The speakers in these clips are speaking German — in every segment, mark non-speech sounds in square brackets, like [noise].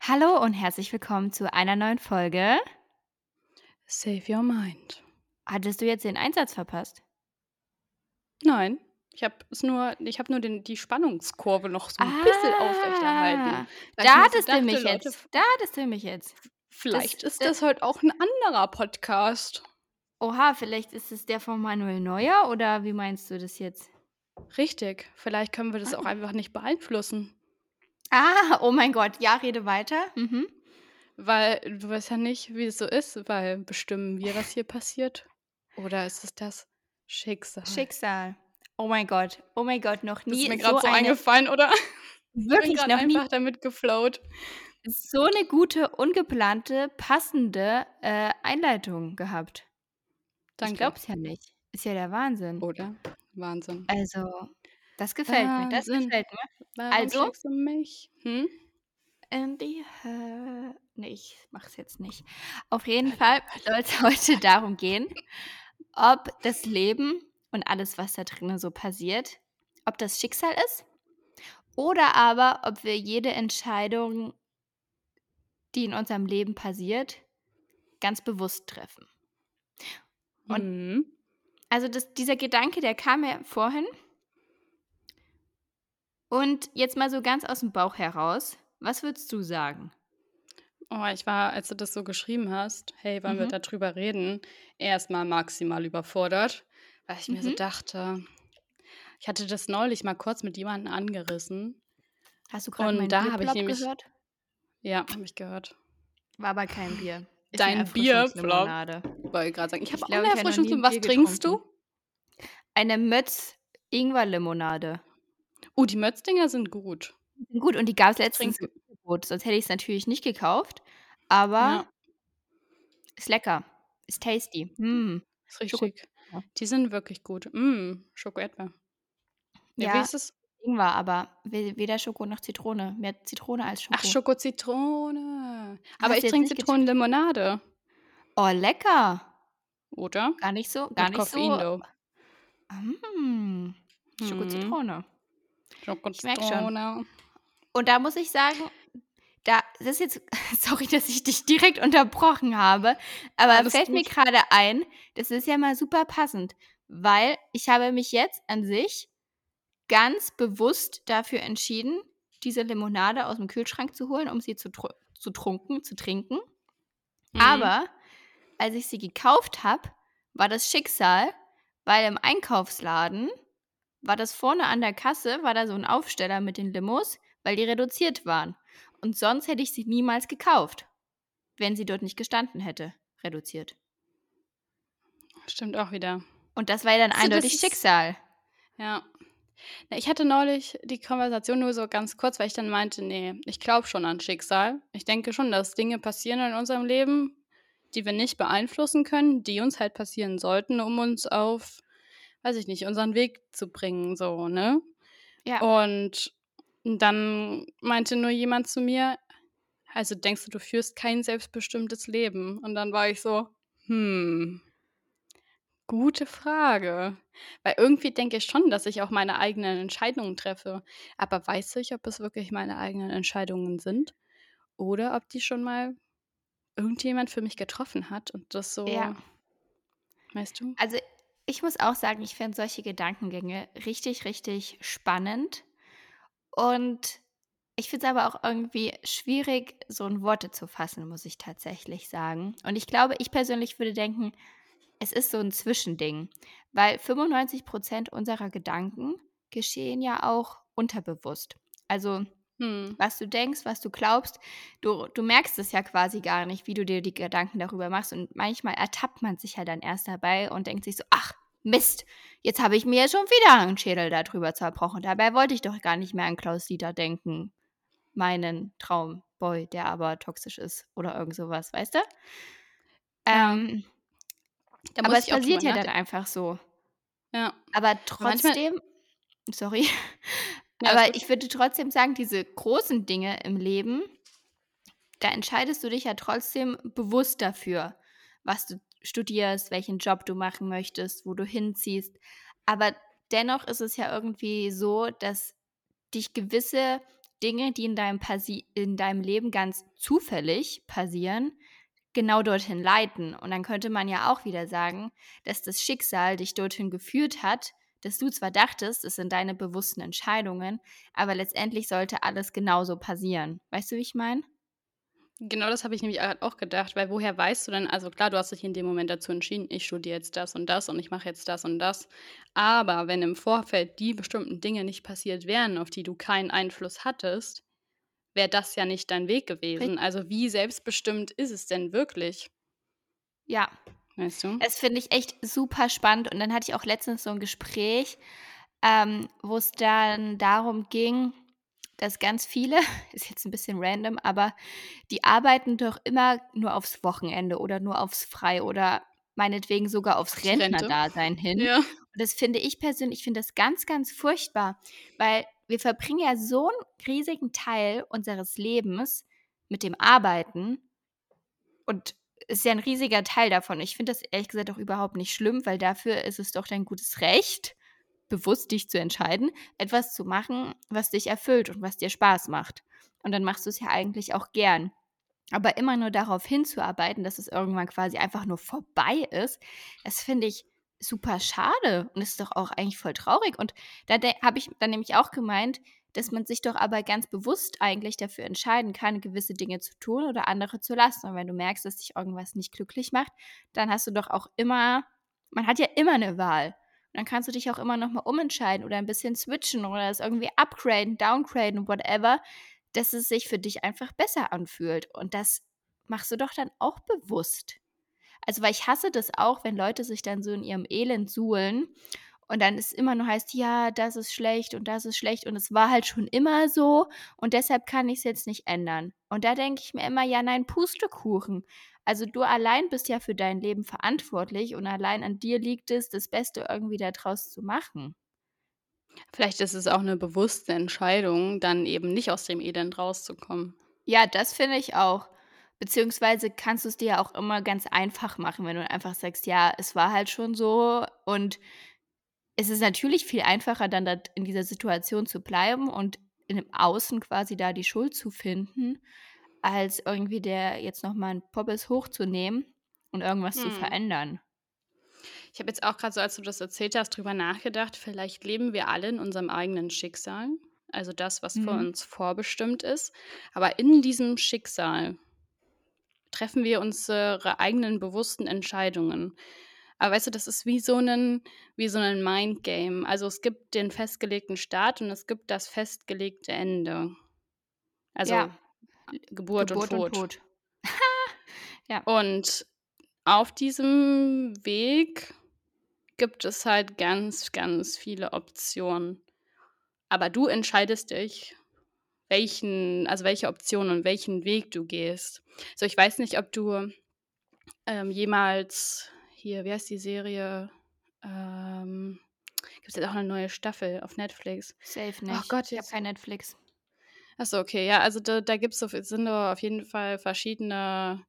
Hallo und herzlich willkommen zu einer neuen Folge. Save Your Mind. Hattest du jetzt den Einsatz verpasst? Nein, ich habe nur ich habe nur den die Spannungskurve noch so 'n bisschen aufrechterhalten, Ah, weil ich da hattest du mich Leute, jetzt. Da hattest du mich jetzt. v Das vielleicht ist d das heute auch 'n anderer Podcast. Oha, vielleicht ist es der von Manuel Neuer oder wie meinst du das jetzt? Richtig, vielleicht können wir das auch Ah. einfach nicht beeinflussen. Ah, oh mein Gott, ja, rede weiter. Mhm. Weil du weißt ja nicht, wie es so ist, weil bestimmen wir, was hier passiert? Oder ist es das Schicksal? Schicksal. Oh mein Gott, oh mein Gott, noch Das ist nie mir so grad so eine eingefallen, oder? [laughs] Ich bin wirklich noch nie einfach damit geflowt. so 'ne gute, ungeplante, passende, äh, Einleitung gehabt. Ich Danke. glaube es ja nicht. Ist ja der Wahnsinn. Oder? Wahnsinn. Also, das gefällt mir, das gefällt mir. Warum Also du mich? Hm? in die Hö ne, ich mache es jetzt nicht. Auf jeden Fall Hölle, soll's Hölle. [laughs] heute darum gehen, ob das Leben und alles, was da drinnen so passiert ob das Schicksal ist oder aber ob wir jede Entscheidung die in unserem Leben passiert, ganz bewusst treffen. Und Mhm. also das dieser Gedanke, der kam mir vorhin und jetzt mal so ganz aus'm Bauch heraus, was würdest du sagen? Oh, ich war, als du das so geschrieben hast: „Hey, wollen wir Mhm. da drüber reden?“ erst mal maximal überfordert, weil ich mir so Mhm. dachte ich hatte das neulich mal kurz mit jemandem angerissen. Hast du Und meinen da habe ich nämlich gehört? ja, habe ich gehört. War aber kein Bier. 'ne Dein Bierplop. Erfrischungslimonade. Wollte grad sagen, ich Ich habe auch glaube, 'ne ich habe noch nie 'n Erfrischungslim was Bier trinkst du? Eine Mötz Ingwerlimonade. Oh, die Mötz-Dinger sind gut. Gut, und die gab's Ich letztens im Angebot, sonst hätte ich's natürlich nicht gekauft, aber Ja. ist lecker, ist tasty. Mm, Ist richtig. Schoko-Erdbeer. Die sind wirklich gut. Mm, Schoko-Erdbeer. Ja, wie Ja, ist es? Ingwer, aber we weder Schoko noch Zitrone. Mehr Zitrone als Ach, Schoko. Schoko-Zitrone. Aber Hast ich trinke Zitronenlimonade. Oh, lecker. Oder? Gar nicht so gar Mit nicht Koffein, so though. mm, Mhm. Schoko-Zitrone. Ich merke schon. Und da muss ich sagen, da das ist jetzt [laughs] sorry, dass ich dich direkt unterbrochen habe, aber Alles fällt mir gut. grade ein, das ist ja mal super passend, weil ich habe mich jetzt an sich ganz bewusst dafür entschieden, diese Limonade aus'm Kühlschrank zu holen, um sie zu zu trunken zu trinken. Mhm. Aber als ich sie gekauft habe, war das Schicksal, weil im Einkaufsladen war das vorne an der Kasse war da so 'n Aufsteller mit den Limos, weil die reduziert waren. Und sonst hätte ich sie niemals gekauft, wenn sie dort nicht gestanden hätte, reduziert. Stimmt auch wieder. Und das war ja dann das eindeutig ist Schicksal. Ja. Na, ich hatte neulich die Konversation nur so ganz kurz, weil ich dann meinte: „Ne, ich glaube schon an Schicksal. Ich denke schon, dass Dinge passieren in unserem Leben, die wir nicht beeinflussen können, die uns halt passieren sollten, um uns auf, weiß ich nicht, unseren Weg zu bringen“, so, ne? Ja. Und dann meinte nur jemand zu mir: „Also, denkst du, du führst kein selbstbestimmtes Leben?“ Und dann war ich so: „Hm, gute Frage.“ Weil irgendwie denke ich schon, dass ich auch meine eigenen Entscheidungen treffe. Aber weiß ich, ob es wirklich meine eigenen Entscheidungen sind oder ob die schon mal irgendjemand für mich getroffen hat und das so Ja. weißt du? Also, ich muss auch sagen, ich finde solche Gedankengänge richtig, richtig spannend. Und ich finde es aber auch irgendwie schwierig, so in Worte zu fassen, muss ich tatsächlich sagen. Und ich glaube, ich persönlich würde denken, es ist so 'n Zwischending, weil 95 % unserer Gedanken geschehen ja auch unterbewusst. Also, Mhm. was du denkst, was du glaubst, du du merkst es ja quasi gar nicht, wie du dir die Gedanken darüber machst. Und manchmal ertappt man sich ja dann erst dabei und denkt sich so: „Ach Mist, jetzt habe ich mir schon wieder 'n Schädel da drüber zerbrochen. Dabei wollte ich doch gar nicht mehr an Klaus-Dieter denken, meinen Traumboy, der aber toxisch ist“ oder irgend so was, weißt du? Ja. Ähm, Da aber es passiert ja dann einfach so. Ja. Aber Aber trotzdem sorry, Ja, aber ich würde trotzdem sagen, diese großen Dinge im Leben, da entscheidest du dich ja trotzdem bewusst dafür, was du studierst, welchen Job du machen möchtest, wo du hinziehst. Aber dennoch ist es ja irgendwie so, dass dich gewisse Dinge, die in deinem, passi in deinem Leben ganz zufällig passieren, genau dorthin leiten. Und dann könnte man ja auch wieder sagen, dass das Schicksal dich dorthin geführt hat, dass du zwar dachtest, es sind deine bewussten Entscheidungen, aber letztendlich sollte alles genauso passieren. Weißt du, wie ich meine? Genau das habe ich nämlich auch gedacht, weil woher weißt du denn also klar, du hast dich in dem Moment dazu entschieden, ich studiere jetzt das und das und ich mache jetzt das und das. Aber wenn im Vorfeld die bestimmten Dinge nicht passiert wären, auf die du keinen Einfluss hattest, wäre das ja nicht dein Weg gewesen. Also wie selbstbestimmt ist es denn wirklich? Ja. Weißt du? Das finde ich echt super spannend. Und dann hatte ich auch letztens so ein Gespräch, ähm, wo es dann darum ging, dass ganz viele, [laughs] ist jetzt ein bisschen random, aber die arbeiten doch immer nur aufs Wochenende oder nur aufs Frei oder meinetwegen sogar aufs. Rentnerdasein hin. Ja. Und das finde ich persönlich, ich finde das ganz, ganz furchtbar, weil wir verbringen ja so einen riesigen Teil unseres Lebens mit dem Arbeiten und ist ja ein riesiger Teil davon. Ich finde das ehrlich gesagt auch überhaupt nicht schlimm, weil dafür ist es doch dein gutes Recht, bewusst dich zu entscheiden, etwas zu machen, was dich erfüllt und was dir Spaß macht. Und dann machst du es ja eigentlich auch gern. Aber immer nur darauf hinzuarbeiten, dass es irgendwann quasi einfach nur vorbei ist, das finde ich super schade und ist doch auch eigentlich voll traurig. Und da habe ich dann nämlich auch gemeint, dass man sich doch aber ganz bewusst eigentlich dafür entscheiden kann, gewisse Dinge zu tun oder andere zu lassen. Und wenn du merkst, dass dich irgendwas nicht glücklich macht, dann hast du doch auch immer, man hat ja immer eine Wahl. Und dann kannst du dich auch immer nochmal umentscheiden oder ein bisschen switchen oder es irgendwie upgraden, downgraden, whatever, dass es sich für dich einfach besser anfühlt. Und das machst du doch dann auch bewusst. Also, weil ich hasse das auch, wenn Leute sich dann so in ihrem Elend suhlen und dann ist immer nur heißt, ja, das ist schlecht und das ist schlecht und es war halt schon immer so und deshalb kann ich es jetzt nicht ändern. Und da denke ich mir immer, ja, nein, Pustekuchen. Also du allein bist ja für dein Leben verantwortlich und allein an dir liegt es, das Beste irgendwie daraus zu machen. Vielleicht ist es auch eine bewusste Entscheidung, dann eben nicht aus dem Elend rauszukommen. Ja, das finde ich auch. Beziehungsweise kannst du es dir ja auch immer ganz einfach machen, wenn du einfach sagst, ja, es war halt schon so und es ist natürlich viel einfacher, dann da in dieser Situation zu bleiben und in dem Außen quasi da die Schuld zu finden, als irgendwie der jetzt noch mal 'n Poppes hochzunehmen und irgendwas zu Mhm. verändern. Ich habe jetzt auch gerade so, als du das erzählt hast, drüber nachgedacht, vielleicht leben wir alle in unserem eigenen Schicksal, also das, was für Mhm. uns vorbestimmt ist. Aber in diesem Schicksal treffen wir unsere eigenen bewussten Entscheidungen. Aber weißt du, das ist wie so 'nen wie so 'nen Mindgame. Also, es gibt den festgelegten Start und es gibt das festgelegte Ende. Also, Ja, Geburt und Geburt und Tod. Tod. [laughs] Ja. Und auf diesem Weg gibt es halt ganz, ganz viele Optionen. Aber du entscheidest dich, welchen also, welche Option und welchen Weg du gehst. So, ich weiß nicht, ob du, ähm, jemals hier, wie heißt die Serie? Ähm, gibt's jetzt auch 'ne neue Staffel auf Netflix. Safe Oh nicht. Gott, Ich habe kein Netflix. Ach so, okay. Ja, also da da gibt's auf sind da auf jeden Fall verschiedene,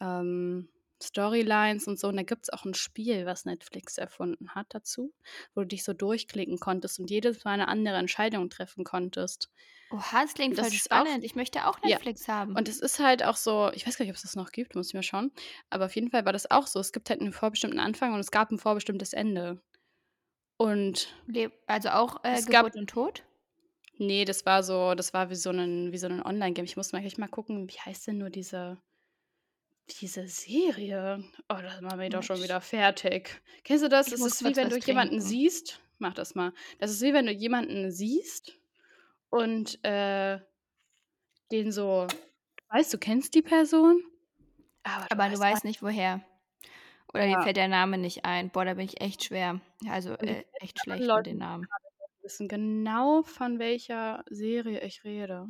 ähm, Storylines und so. Und da gibt's auch 'n Spiel, was Netflix erfunden hat dazu, wo du dich so durchklicken konntest und jedes Mal 'ne andere Entscheidung treffen konntest. Oha, das klingt das voll ist auch spannend. Ich möchte auch ja. Netflix haben. Und es ist halt auch so ich weiß gar nicht, ob's das noch gibt, muss ich mal schauen. Aber auf jeden Fall war das auch so. Es gibt halt 'nen vorbestimmten Anfang und es gab 'n vorbestimmtes Ende. Und also auch, äh, es gab Geburt und Tod? ne, das war so das war wie so wie so 'nen Online-Game. Ich muss mal gleich mal gucken, wie heißt denn nur diese diese Serie? Oh, das macht mich doch schon wieder fertig. Kennst du das? Ich Es muss ist wie wenn du was jemanden trinken. siehst mach das mal. Das ist wie wenn du jemanden siehst und, äh, den so weißt, du kennst die Person, aber du Aber du weißt weißt nicht woher. Oder dir Ja. fällt der Name nicht ein. Boah, da bin ich echt schwer. Also, äh, [laughs] echt mit schlecht mit Leuten, den Namen. wissen genau, von welcher Serie ich rede.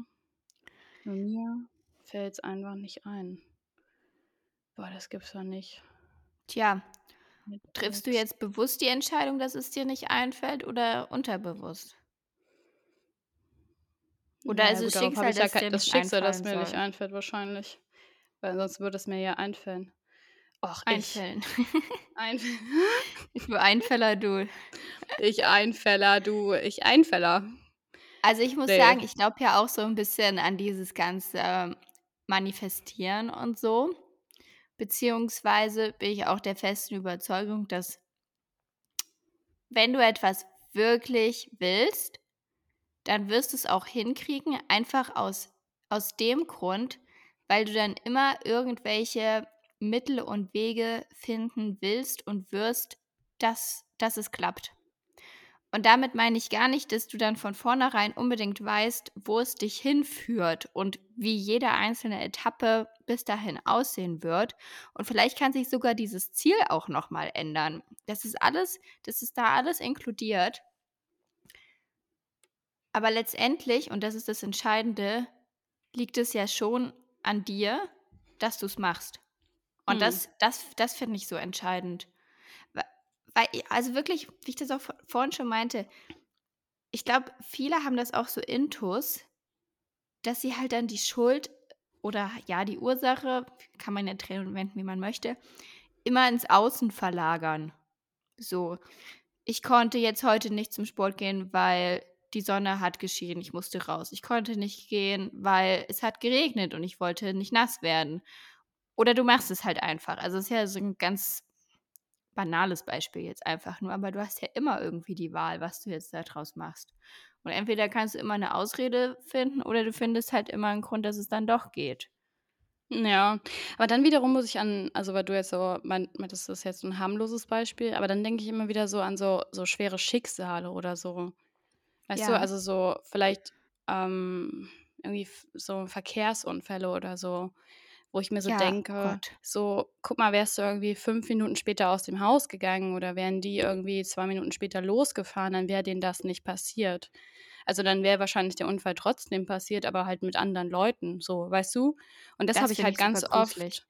Mir fällt's einfach nicht ein. Boah, das gibt's doch nicht. Tja, triffst du jetzt bewusst die Entscheidung, dass es dir nicht einfällt oder unterbewusst? Oder Na ist ja, es gut, Schicksal, ich ja dass das nicht Schicksal, das einfallen mir nicht soll? einfällt wahrscheinlich, weil sonst würde es mir ja einfallen. Och, ich Einfällen. [laughs] Einf [laughs] Du Einfäller, du. Ich Einfäller, du, ich Einfäller. Also, ich muss Ne. sagen, ich glaube ja auch so 'n bisschen an dieses ganze Manifestieren und so. Beziehungsweise bin ich auch der festen Überzeugung, dass wenn du etwas wirklich willst, dann wirst du's auch hinkriegen, einfach aus aus dem Grund, weil du dann immer irgendwelche Mittel und Wege finden willst und wirst, dass dass es klappt. Und damit meine ich gar nicht, dass du dann von vornherein unbedingt weißt, wo es dich hinführt und wie jede einzelne Etappe bis dahin aussehen wird. Und vielleicht kann sich sogar dieses Ziel auch noch mal ändern. Das ist alles das ist da alles inkludiert. Aber letztendlich, und das ist das Entscheidende, liegt es ja schon an dir, dass du's machst. Und Mhm. das das das finde ich so entscheidend. Weil also wirklich, wie ich das auch vorhin schon meinte, ich glaube, viele haben das auch so intus, dass sie halt dann die Schuld oder ja, die Ursache, kann man ja drehen und wenden, wie man möchte, immer ins Außen verlagern. So: „Ich konnte jetzt heute nicht zum Sport gehen, weil die Sonne hat geschienen, ich musste raus. Ich konnte nicht gehen, weil es hat geregnet und ich wollte nicht nass werden.“ Oder du machst es halt einfach. Also, ist ja so 'n ganz banales Beispiel jetzt einfach nur, aber du hast ja immer irgendwie die Wahl, was du jetzt da draus machst. Und entweder kannst du immer 'ne Ausrede finden oder du findest halt immer 'n Grund, dass es dann doch geht. Ja, aber dann wiederum muss ich an also, weil du jetzt so mein meintest, das ist jetzt 'n harmloses Beispiel, aber dann denke ich immer wieder so an so so schwere Schicksale oder so. Weißt du, Ja. also, so vielleicht, ähm, irgendwie so Verkehrsunfälle oder so, wo ich mir so Ja, denke, Gott. so: „Guck mal, wärst du irgendwie 5 Minuten später aus dem Haus gegangen oder wären die irgendwie 2 Minuten später losgefahren, dann wäre denen das nicht passiert.“ Also, dann wäre wahrscheinlich der Unfall trotzdem passiert, aber halt mit anderen Leuten so, weißt du? Und das habe Das ich finde halt ich ganz oft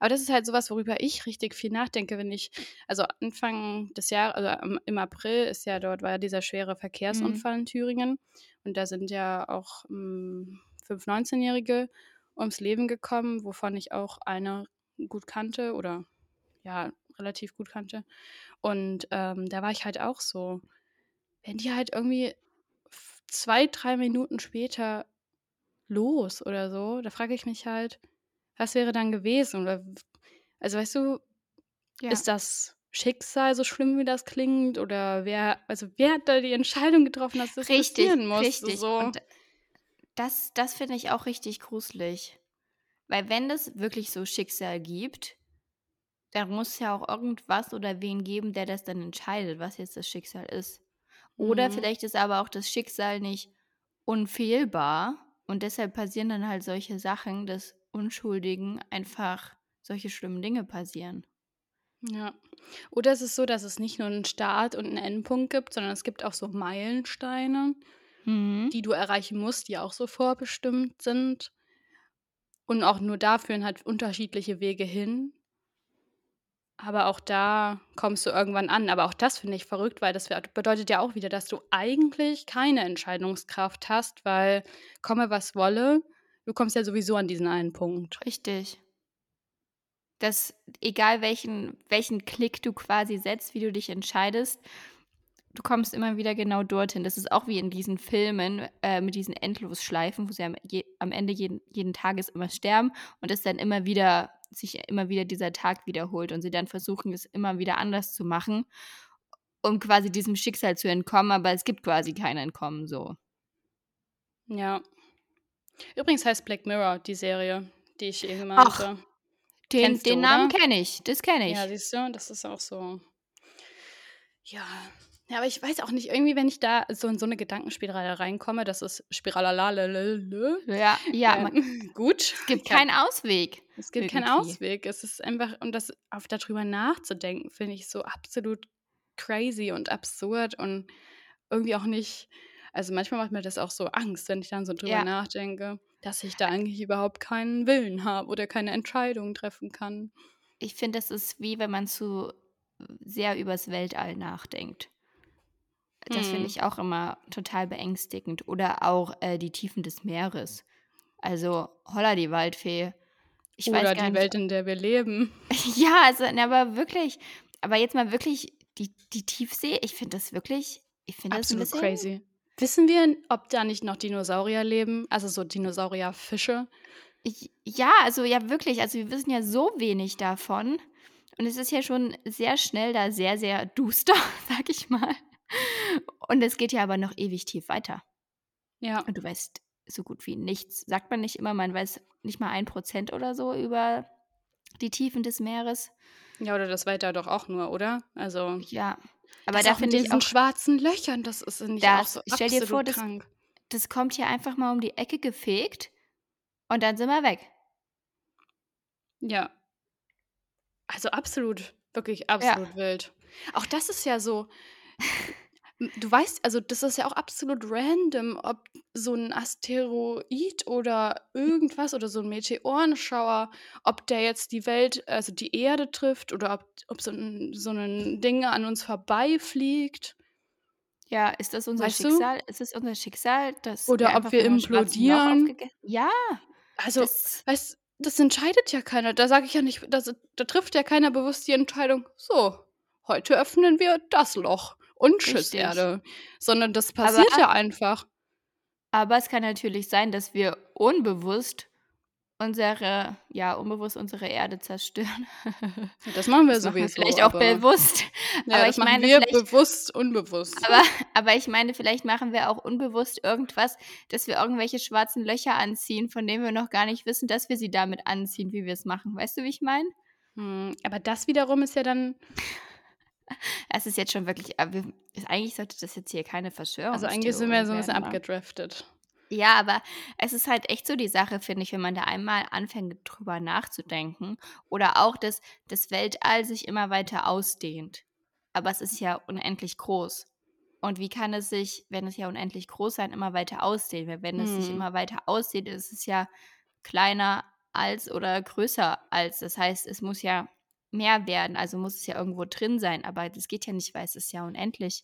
aber das ist halt so was, worüber ich richtig viel nachdenke, wenn ich also, Anfang des Jahr also, im April ist ja dort war ja dieser schwere Mhm. Verkehrsunfall in Thüringen und da sind ja auch, hm, 5 Neunzehnjährige ums Leben gekommen, wovon ich auch eine gut kannte oder ja, relativ gut kannte. Und, ähm, da war ich halt auch so wären die halt irgendwie 2, 3 Minuten später los oder so, da frage ich mich halt, was wäre dann gewesen? Oder also, weißt du, Ja. ist das Schicksal, so schlimm wie das klingt? Oder wer also, wer hat da die Entscheidung getroffen, dass das Richtig, passieren musste richtig. so? Und das das finde ich auch richtig gruselig. Weil wenn es wirklich so Schicksal gibt, dann muss ja auch irgendwas oder wen geben, der das dann entscheidet, was jetzt das Schicksal ist. Oder Mhm. vielleicht ist aber auch das Schicksal nicht unfehlbar und deshalb passieren dann halt solche Sachen, dass Unschuldigen einfach solche schlimmen Dinge passieren. Ja. Oder ist es so, dass es nicht nur 'n Start und 'n Endpunkt gibt, sondern es gibt auch so Meilensteine, Mhm. die du erreichen musst, die auch so vorbestimmt sind? Und auch nur da führen halt unterschiedliche Wege hin. Aber auch da kommst du irgendwann an. Aber auch das finde ich verrückt, weil das bedeutet ja auch wieder, dass du eigentlich keine Entscheidungskraft hast, weil komme, was wolle, du kommst ja sowieso an diesen einen Punkt. Richtig. Dass egal welchen welchen Klick du quasi setzt, wie du dich entscheidest, du kommst immer wieder genau dorthin. Das ist auch wie in diesen Filmen, äh, mit diesen Endlosschleifen, wo sie am je am Ende jeden jeden Tages immer sterben und es dann immer wieder sich immer wieder dieser Tag wiederholt und sie dann versuchen, es immer wieder anders zu machen, um quasi diesem Schicksal zu entkommen, aber es gibt quasi kein Entkommen so. Ja. Übrigens heißt Black Mirror die Serie, die ich eben Ach, meinte. den Kennst du, den Namen kenne ich, das kenne Ja, ich. siehst du, das ist auch so Ja. Ja, aber ich weiß auch nicht, irgendwie, wenn ich da so in so 'ne Gedankenspirale reinkomme, das ist Spiralalalelele, Ja, ja, ähm, man [laughs] gut. es gibt keinen Ausweg es gibt keinen irgendwie. Ausweg. Es ist einfach und das auf da drüber nachzudenken, finde ich so absolut crazy und absurd und irgendwie auch nicht also, manchmal macht mir das auch so Angst, wenn ich dann so drüber Ja. nachdenke, dass ich da eigentlich überhaupt keinen Willen habe oder keine Entscheidung treffen kann. Ich finde, das ist wie wenn man zu sehr übers Weltall nachdenkt. Das finde Mhm. ich auch immer total beängstigend oder auch, äh, die Tiefen des Meeres. Also, Holla die Waldfee. Ich weiß Oder gar die nicht Welt, in der wir leben. [laughs] Ja, also, ne, aber wirklich aber jetzt mal wirklich die die Tiefsee, ich finde das wirklich ich finde das 'n Absolut bisschen crazy. Wissen wir, ob da nicht noch Dinosaurier leben? Also so Dinosaurierfische? Ich ja, also ja wirklich, also wir wissen ja so wenig davon und es ist ja schon sehr schnell da sehr, sehr duster, [laughs] sage ich mal. Und es geht ja aber noch ewig tief weiter. Ja. Und du weißt so gut wie nichts. Sagt man nicht immer, man weiß nicht mal ein Prozent oder so über die Tiefen des Meeres? Ja, oder das weiter doch auch nur, oder? Also Ja, aber das da auch finde ich diesen auch schwarzen Löchern, das ist nicht auch das so stell dir vor, das krank. das kommt hier einfach mal um die Ecke gefegt und dann sind wir weg. Ja. Also absolut, wirklich Ja. absolut wild. Auch das ist ja so [laughs] du weißt also, das ist ja auch absolut random, ob so 'n Asteroid oder irgendwas oder so 'n Meteorenschauer, ob der jetzt die Welt also die Erde trifft oder ob ob so 'n so 'nen Ding an uns vorbeifliegt. Ja, ist das unser Weißt du? Schicksal? Ist es unser Schicksal, dass wir Oder ob wir schwarzen Loch implodieren. ja, Also, das weißt das entscheidet ja keiner. Da sage ich ja nicht da s da trifft ja keiner bewusst die Entscheidung: „So, heute öffnen wir das Loch und tschüss Richtig. Erde.“ Sondern das Aber passiert ja einfach. aber es kann natürlich sein, dass wir unbewusst unsere ja, unbewusst unsere Erde zerstören. Das machen wir Das machen wir sowieso, vielleicht auch aber bewusst. [laughs] ja, Aber ich meine wir vielleicht bewusst unbewusst. aber aber ich meine, vielleicht machen wir auch unbewusst irgendwas, dass wir irgendwelche schwarzen Löcher anziehen, von denen wir noch gar nicht wissen, dass wir sie damit anziehen, wie wir's machen. Weißt du, wie ich meine? Hm, aber das wiederum ist ja dann Es ist jetzt schon wirklich wir eigentlich sollte das jetzt hier keine Also, eigentlich sind wir so 'n bisschen ne? abgedriftet. Ja, aber es ist halt echt so die Sache, finde ich, wenn man da einmal anfängt, drüber nachzudenken oder auch, dass das Weltall sich immer weiter ausdehnt. Aber es ist ja unendlich groß. Und wie kann es sich, wenn es ja unendlich groß sein, immer weiter ausdehnen? Weil wenn es sich Mhm. immer weiter ausdehnt, ist es ja kleiner als oder größer als. Das heißt, es muss ja mehr werden, also muss es ja irgendwo drin sein, aber das geht ja nicht, weil es ist ja unendlich.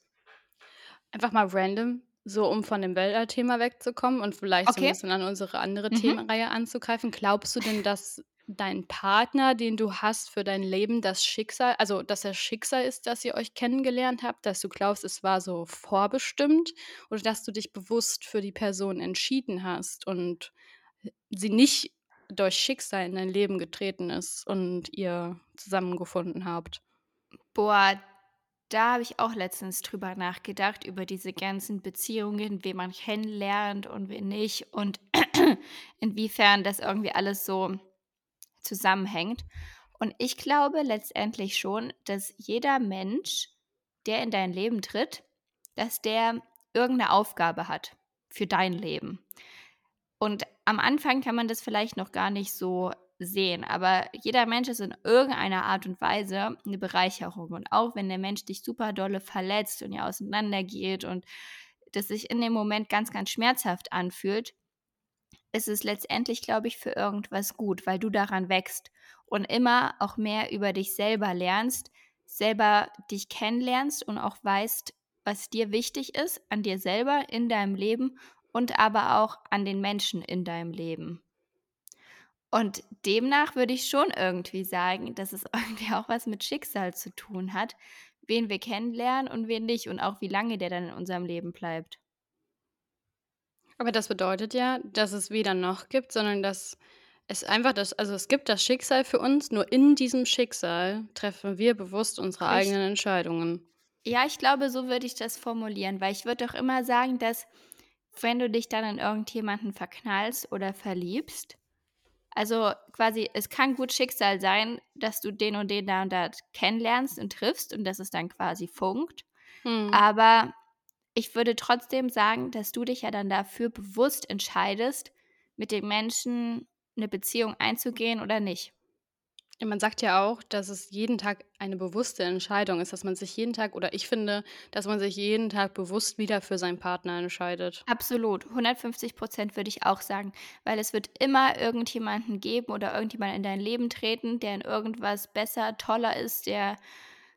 Einfach mal random, so um von dem Weltall-Thema wegzukommen und vielleicht so 'n Okay. bisschen an unsere andere Mhm. Themenreihe anzugreifen. Glaubst du denn, dass dein Partner, den du hast für dein Leben, das Schicksal also, dass das Schicksal ist, dass ihr euch kennengelernt habt, dass du glaubst, es war so vorbestimmt oder dass du dich bewusst für die Person entschieden hast und sie nicht durch Schicksal in dein Leben getreten ist und ihr zusammengefunden habt? Boah, da habe ich auch letztens drüber nachgedacht, über diese ganzen Beziehungen, wen man kennenlernt und wen nicht und [clears throat] inwiefern das irgendwie alles so zusammenhängt. Und ich glaube letztendlich schon, dass jeder Mensch, der in dein Leben tritt, dass der irgend 'ne Aufgabe hat für dein Leben. Und am Anfang kann man das vielleicht noch gar nicht so sehen, aber jeder Mensch ist in irgendeiner Art und Weise 'ne Bereicherung. Und auch wenn der Mensch dich super dolle verletzt und ihr auseinandergeht und das sich in dem Moment ganz, ganz schmerzhaft anfühlt ist es letztendlich, glaube ich, für irgendwas gut, weil du daran wächst und immer auch mehr über dich selber lernst, selber dich kennenlernst und auch weißt, was dir wichtig ist an dir selber in deinem Leben und aber auch an den Menschen in deinem Leben. Und demnach würde ich schon irgendwie sagen, dass es [laughs] irgendwie auch was mit Schicksal zu tun hat, wen wir kennenlernen und wen nicht und auch wie lange der dann in unserem Leben bleibt. Aber das bedeutet ja, dass es weder noch gibt, sondern dass es einfach das also, es gibt das Schicksal für uns, nur in diesem Schicksal treffen wir bewusst unsere Richt eigenen Entscheidungen. Ja, ich glaube, so würde ich das formulieren, weil ich würde doch immer sagen, dass wenn du dich dann in irgendjemanden verknallst oder verliebst also, quasi, es kann gut Schicksal sein, dass du den und den da und da kennenlernst und triffst und dass es dann quasi funkt. Mhm. Aber ich würde trotzdem sagen, dass du dich ja dann dafür bewusst entscheidest, mit dem Menschen 'ne Beziehung einzugehen oder nicht. Man sagt ja auch, dass es jeden Tag eine bewusste Entscheidung ist, dass man sich jeden Tag oder ich finde, dass man sich jeden Tag bewusst wieder für seinen Partner entscheidet. Absolut, 150 % würde ich auch sagen, weil es wird immer irgendjemanden geben oder irgendjemand in dein Leben treten, der in irgendwas besser, toller ist, der,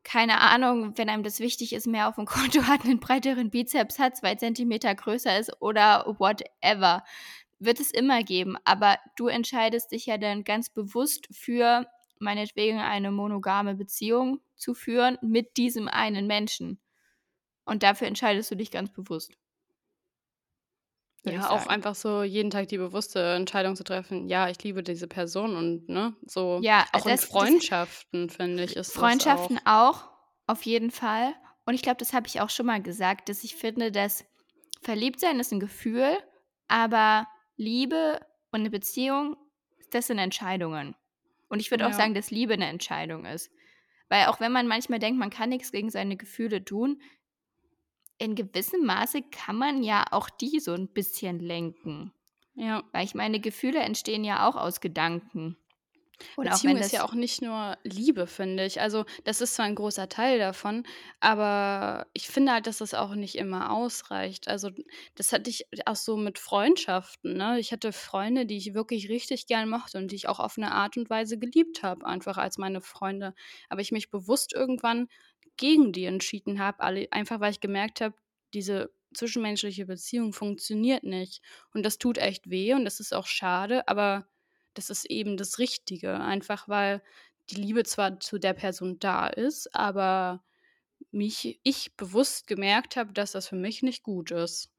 keine Ahnung, wenn einem das wichtig ist, mehr aufm [laughs] Konto hat, 'nen breiteren Bizeps hat, 2 Zentimeter größer ist oder whatever. Wird es immer geben, aber du entscheidest dich ja dann ganz bewusst für meinetwegen eine monogame Beziehung zu führen mit diesem einen Menschen. Und dafür entscheidest du dich ganz bewusst. Ja, auch einfach so jeden Tag die bewusste Entscheidung zu treffen: „Ja, ich liebe diese Person“ und, ne, so Ja, auch in das das Freundschaften, finde ich, ist das auch Freundschaften auch, auf jeden Fall. Und ich glaube, das habe ich auch schon mal gesagt, dass ich finde, dass Verliebtsein ist 'n Gefühl, aber Liebe und 'ne Beziehung, das sind Entscheidungen. Und ich würde auch Ja. sagen, dass Liebe 'ne Entscheidung ist. Weil auch wenn man manchmal denkt, man kann nix gegen seine Gefühle tun in gewissem Maße kann man ja auch die so 'n bisschen lenken. Ja. Weil ich meine, Gefühle entstehen ja auch aus Gedanken. Und Beziehung ist ja auch nicht nur Liebe, finde ich. Also, das ist zwar 'n großer Teil davon, aber ich finde halt, dass das auch nicht immer ausreicht. Also, das hatte ich auch so mit Freundschaften, ne? Ich hatte Freunde, die ich wirklich richtig gern mochte und die ich auch auf 'ne Art und Weise geliebt habe, einfach als meine Freunde. Aber ich mich bewusst irgendwann gegen die entschieden habe, einfach weil ich gemerkt habe, diese zwischenmenschliche Beziehung funktioniert nicht. Und das tut echt weh und das ist auch schade, aber das ist eben das Richtige, einfach weil die Liebe zwar zu der Person da ist, aber mich ich bewusst gemerkt habe, dass das für mich nicht gut ist.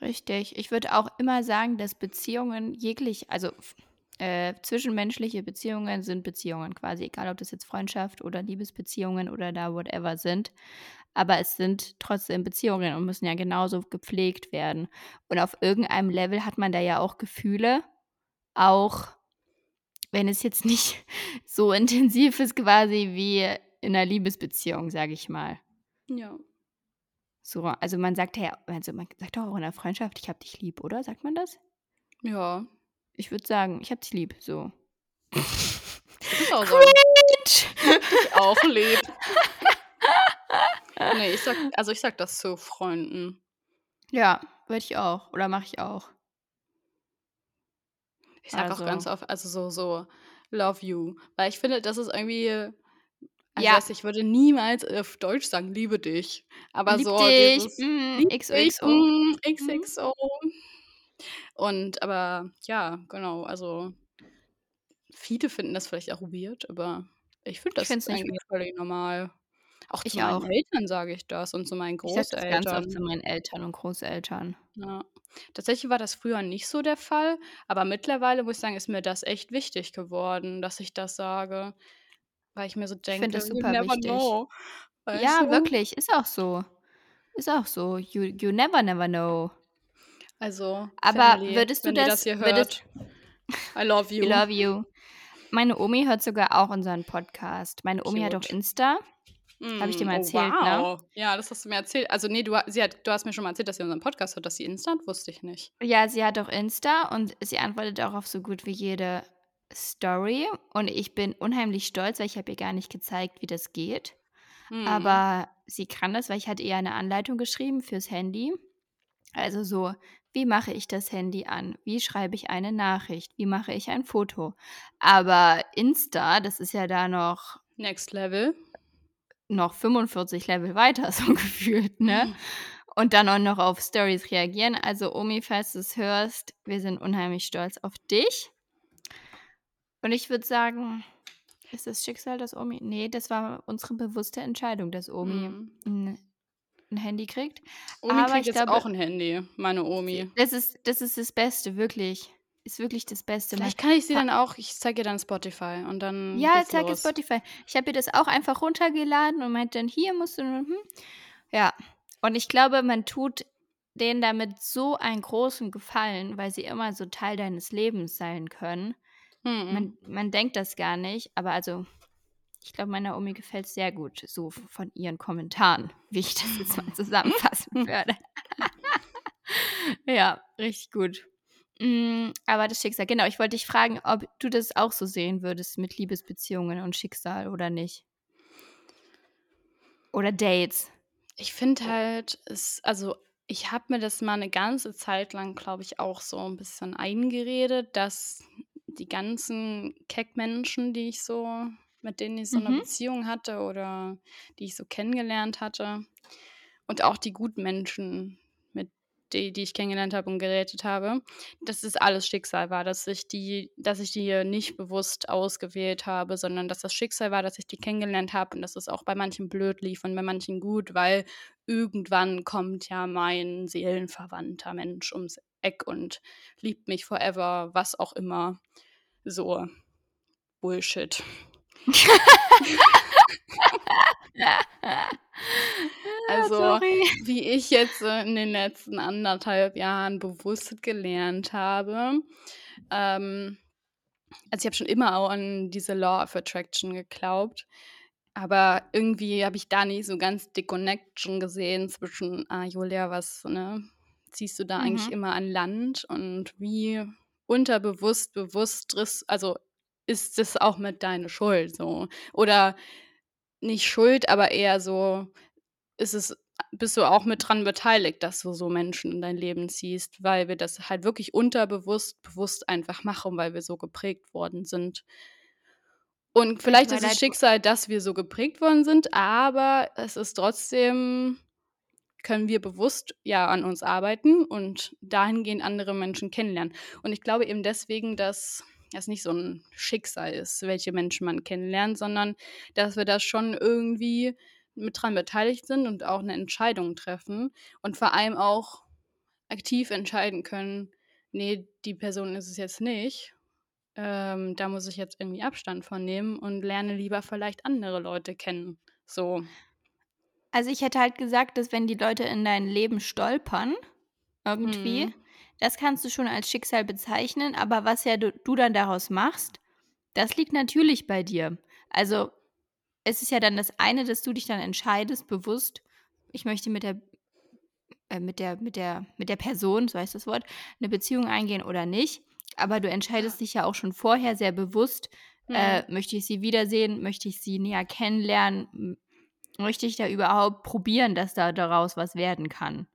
Richtig. Ich würde auch immer sagen, dass Beziehungen jeglich also, äh, zwischenmenschliche Beziehungen sind Beziehungen quasi, egal ob das jetzt Freundschaft oder Liebesbeziehungen oder da whatever sind. Aber es sind trotzdem Beziehungen und müssen ja genauso gepflegt werden. Und auf irgendeinem Level hat man da ja auch Gefühle, auch wenn es jetzt nicht [laughs] so intensiv ist quasi wie in 'ner Liebesbeziehung, sage ich mal. Ja. So, also, man sagt ja also, man sagt doch auch in 'ner Freundschaft: „Ich habe dich lieb“, oder? Sagt man das? Ja. Ich würde sagen: „Ich habe dich lieb“, so. Ich auch sagen. Cringe. Dich [laughs] auch lieb. Ne, ich sage also, ich sage das zu Freunden. Ja, würde ich auch oder mache ich auch. Ich sage auch Also ganz oft also, so so: „Love you“, weil ich finde, das ist irgendwie also, Ja. weißt du, ich würde niemals auf Deutsch sagen: „Liebe dich“, aber Liebe so dich, dieses: mhm, „Liebe dich, XOXO. Mhm. XXO.“ Und aber ja, genau, also viele finden das vielleicht auch weird, aber ich finde Ich das nicht eigentlich völlig normal. Auch zu Ich meinen auch. Eltern sage ich das und zu meinen Ich sage das ganz oft Großeltern. zu meinen Eltern und Großeltern. Ja. Tatsächlich war das früher nicht so der Fall, aber mittlerweile muss ich sagen, ist mir das echt wichtig geworden, dass ich das sage, weil ich mir so Ich finde denke: das „You super never wichtig. know“, Ja, du? wirklich, ist auch so. Ist auch so. You you never, never know. Also, Aber Family, würdest du wenn ihr das das hier würdest hört, I love you. love you. Meine Omi hört sogar auch unseren Podcast. Meine Omi hat auch Cute. Insta. Habe ich dir Mhm. mal Oh, erzählt, ne? wow. Ja, das hast du mir erzählt. Also, ne, du sie hat du hast mir schon mal erzählt, dass sie unseren Podcast hört, dass sie Insta hat, wusste ich nicht. Ja, sie hat auch Insta und sie antwortet auch auf so gut wie jede Story. Und ich bin unheimlich stolz, weil ich habe ihr gar nicht gezeigt, wie das geht. Mhm. Aber sie kann das, weil ich hatte ihr 'ne Anleitung geschrieben fürs Handy. Also, so: Wie mache ich das Handy an? Wie schreibe ich eine Nachricht? Wie mache ich ein Foto? Aber Insta, das ist ja da noch Next Level. Noch 45 Level weiter [laughs] so gefühlt, ne? Und dann auch noch auf Storys reagieren. Also, Omi, falls du's hörst, wir sind unheimlich stolz auf dich. Und ich würde sagen, ist das Schicksal, dass Omi ne, das war unsere bewusste Entscheidung, dass Omi Mhm. 'n 'n Handy kriegt. Omi Aber kriegt ich jetzt glaube auch 'n Handy, meine Omi. das ist das ist das Beste, wirklich. Ist wirklich das Beste. Vielleicht kann ich sie dann auch ich zeige ihr dann Spotify und dann Ja, geht's zeig ihr los. Spotify. Ich habe ihr das auch einfach runtergeladen und meinte dann: „Hier musst du“ mhm. Ja. Und ich glaube, man tut denen damit so einen großen Gefallen, weil sie immer so Teil deines Lebens sein können. Mhm. Man man denkt das gar nicht, aber also, ich glaube, meiner Omi gefällt's sehr gut so von ihren Kommentaren, [laughs] wie ich das jetzt mal [laughs] zusammenfassen würde. [laughs] Ja, richtig gut. Hm, aber das Schicksal genau, ich wollte dich fragen, ob du das auch so sehen würdest mit Liebesbeziehungen und Schicksal oder nicht? Oder Dates. Ich finde halt, es also, ich habe mir das mal 'ne ganze Zeit lang, glaube ich, auch so 'n bisschen eingeredet, dass die ganzen Keck-Menschen, die ich so mit denen ich so Mhm. Beziehung hatte oder die ich so kennengelernt hatte und auch die guten Menschen, die die ich kennengelernt habe und gedatet habe, dass es alles Schicksal war, dass ich die dass ich die nicht bewusst ausgewählt habe, sondern dass das Schicksal war, dass ich die kennengelernt habe und dass es auch bei manchen blöd lief und bei manchen gut, weil irgendwann kommt ja mein seelenverwandter Mensch ums Eck und liebt mich forever, was auch immer. So Bullshit. [laughs] [laughs] [laughs] Also, Sorry. wie ich jetzt äh, in den letzten anderthalb Jahren bewusst gelernt habe, ähm also, ich habe schon immer auch an diese Law of Attraction geglaubt, aber irgendwie habe ich da nicht so ganz die Connection gesehen zwischen: „Ah, Julia, was, ne, ziehst du da eigentlich Mhm. immer an Land und wie unterbewusst, bewusst also, ist das auch mit deine Schuld so?“ Oder nicht Schuld, aber eher so, ist es bist du auch mit dran beteiligt, dass du so Menschen in dein Leben ziehst, weil wir das halt wirklich unterbewusst bewusst einfach machen, weil wir so geprägt worden sind. Und Vielleicht, ist es Schicksal, dass wir so geprägt worden sind, aber es ist trotzdem können wir bewusst, ja, an uns arbeiten und dahingehend andere Menschen kennenlernen. Und ich glaube eben deswegen, dass es nicht so 'n Schicksal ist, welche Menschen man kennenlernt, sondern dass wir da schon irgendwie mit dran beteiligt sind und auch 'ne Entscheidung treffen und vor allem auch aktiv entscheiden können: „Ne, die Person ist es jetzt nicht. Ähm, da muss ich jetzt irgendwie Abstand von nehmen und lerne lieber vielleicht andere Leute kennen.“ So. Also, ich hätte halt gesagt, dass wenn die Leute in dein Leben stolpern irgendwie, Mhm. Das kannst du schon als Schicksal bezeichnen, aber was ja du du dann daraus machst, das liegt natürlich bei dir. Also, es ist ja dann das eine, dass du dich dann entscheidest bewusst: „Ich möchte mit der äh, mit der mit der mit der Person“, so heißt das Wort, „'ne Beziehung eingehen oder nicht.“ Aber du entscheidest dich ja auch schon vorher sehr bewusst, Mhm. äh: „Möchte ich sie wiedersehen? Möchte ich sie näher kennenlernen? Möchte ich da überhaupt probieren, dass da daraus was werden kann?“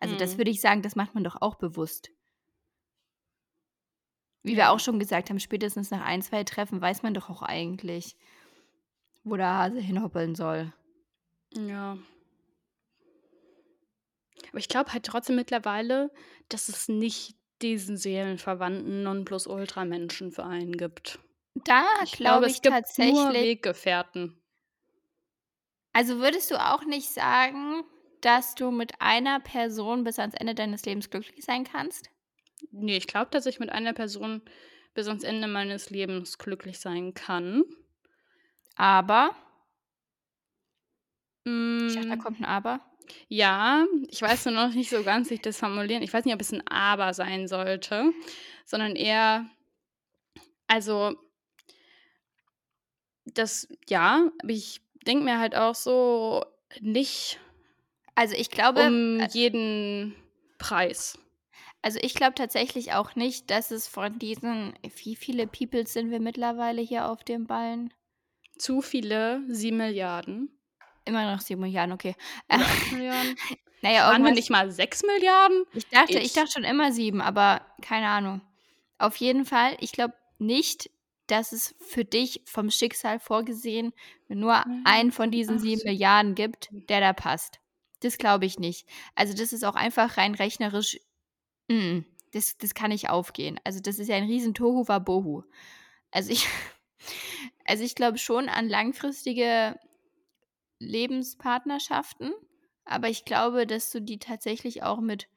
Also, das Mhm. würde ich sagen, das macht man doch auch bewusst. Wie wir auch schon gesagt haben, spätestens nach 1, 2 Treffen weiß man doch auch eigentlich wo der Hase hinhoppeln soll. Ja. Aber ich glaube halt trotzdem mittlerweile, dass es nicht diesen seelenverwandten Nonplusultra-Menschen für einen gibt. Da Ich glaube, es ich gibt nur tatsächlich Weggefährten. Also, würdest du auch nicht sagen, dass du mit einer Person bis ans Ende deines Lebens glücklich sein kannst? Ne, ich glaube, dass ich mit einer Person bis ans Ende meines Lebens glücklich sein kann. Aber Ich dachte, da Hm. kommt 'n Aber. Ja, ich weiß nur noch nicht so ganz, wie ich das formulieren ich weiß nicht, ob es 'n Aber sein sollte, sondern eher also das ja, aber ich denke mir halt auch so, nicht Also, ich glaube, um äh jeden Preis. Also, ich glaube tatsächlich auch nicht, dass es von diesen wie viele Peoples sind wir mittlerweile hier auf dem Ballen? Zu viele, 7.000.000.000. Immer noch 7.000.000.000, okay. Oder 8.000.000.000. Na ja, Waren wir nicht mal 6.000.000.000.000? Ich dachte ich Ich dachte schon immer 7, aber keine Ahnung. Auf jeden Fall, ich glaube nicht, dass es für dich vom Schicksal vorgesehen nur einen von diesen 7.000.000.000 gibt, der da passt. Das glaube ich nicht. Also, das ist auch einfach rein rechnerisch m m, das das kann nicht aufgehen. Also, das ist ja ein riesen Tohuwabohu. Also, ich [laughs] also, ich glaube schon an langfristige Lebenspartnerschaften, aber ich glaube, dass du die tatsächlich auch mit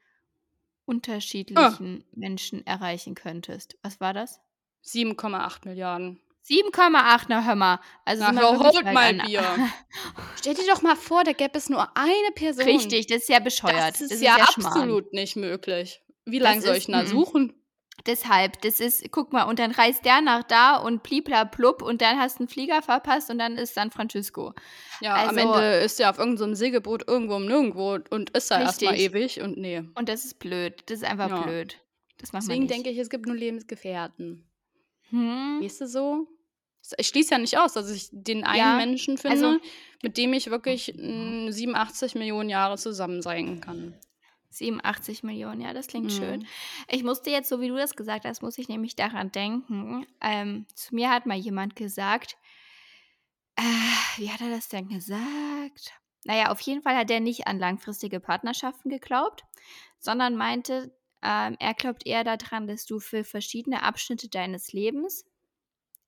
Ah. unterschiedlichen Menschen erreichen könntest. Was war das? 7,8.000.000.000. 7,8, na hör mal, also wirklich holt weit mal an Bier. [laughs] Stell dir doch mal vor, da gäbe es nur eine Person. Richtig, das ist ja Das bescheuert. ist Das ist ja ja Schmarrn. absolut nicht möglich. Wie Das lang soll ich ist 'n m da suchen? Deshalb, das ist guck mal, und dann reist der nach da und bliblablub und dann hast 'n Flieger verpasst und dann ist San Francisco. Ja, am Also Ende ist der auf irgend so Segelboot irgendwo im Nirgendwo und ist da erst mal Richtig. ewig und ne. Und das ist blöd. Das ist einfach Ja. blöd. Das macht Deswegen denke ich, es gibt nur Lebensgefährten. Mhm. Weißt du so? Ich schließe ja nicht aus, dass ich den einen Ja, Menschen also finde, mit dem ich wirklich, hm, 87.000.000 Jahre zusammen sein kann. 87.000.000, ja, das klingt schön. Mhm. Ich musste jetzt, so wie du das gesagt hast, muss ich nämlich daran denken, ähm, zu mir hat mal jemand gesagt äh, wie hat er das denn gesagt? Na ja, auf jeden Fall hat er nicht an langfristige Partnerschaften geglaubt, sondern meinte, ähm, er glaubt eher daran, dass du für verschiedene Abschnitte deines Lebens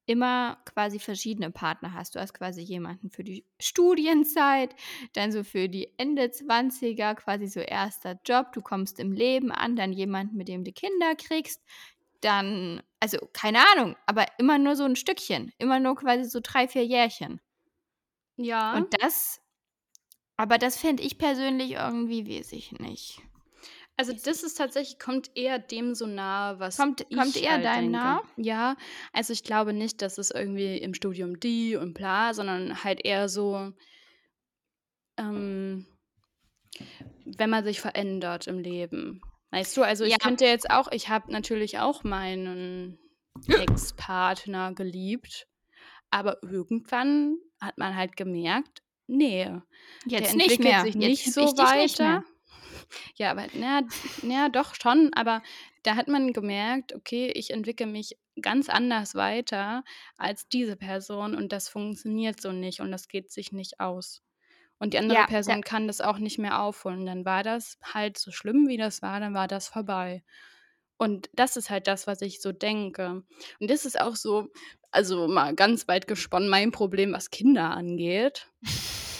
immer quasi verschiedene Partner hast. Du hast quasi jemanden für die Studienzeit, dann so für die Ende 20er, quasi so erster Job, du kommst im Leben an, dann jemanden, mit dem du Kinder kriegst, dann, also keine Ahnung, aber immer nur so ein Stückchen, immer nur quasi so drei, vier Jährchen. Ja. Und das, aber das fände ich persönlich irgendwie, weiß ich nicht. Also das ist tatsächlich, kommt eher dem so nahe, was Kommt, ich kommt eher halt deinem denke. nah? Ja, also ich glaube nicht, dass es irgendwie im Studium die und bla, sondern halt eher so, ähm, wenn man sich verändert im Leben. Weißt du, also ich Ja. könnte jetzt auch, ich habe natürlich auch meinen Ex-Partner geliebt, aber irgendwann hat man halt gemerkt, nee, der Jetzt entwickelt nicht mehr. sich Jetzt nicht so dich nicht mehr. weiter. Ja, aber na, na doch schon, aber da hat man gemerkt, okay, ich entwickle mich ganz anders weiter als diese Person und das funktioniert so nicht und das geht sich nicht aus. Und die andere Ja, Person kann das auch nicht mehr aufholen. Dann war das halt so schlimm, wie das war, dann war das vorbei. Und das ist halt das, was ich so denke. Und das ist auch so, also mal ganz weit gesponnen, mein Problem, was Kinder angeht.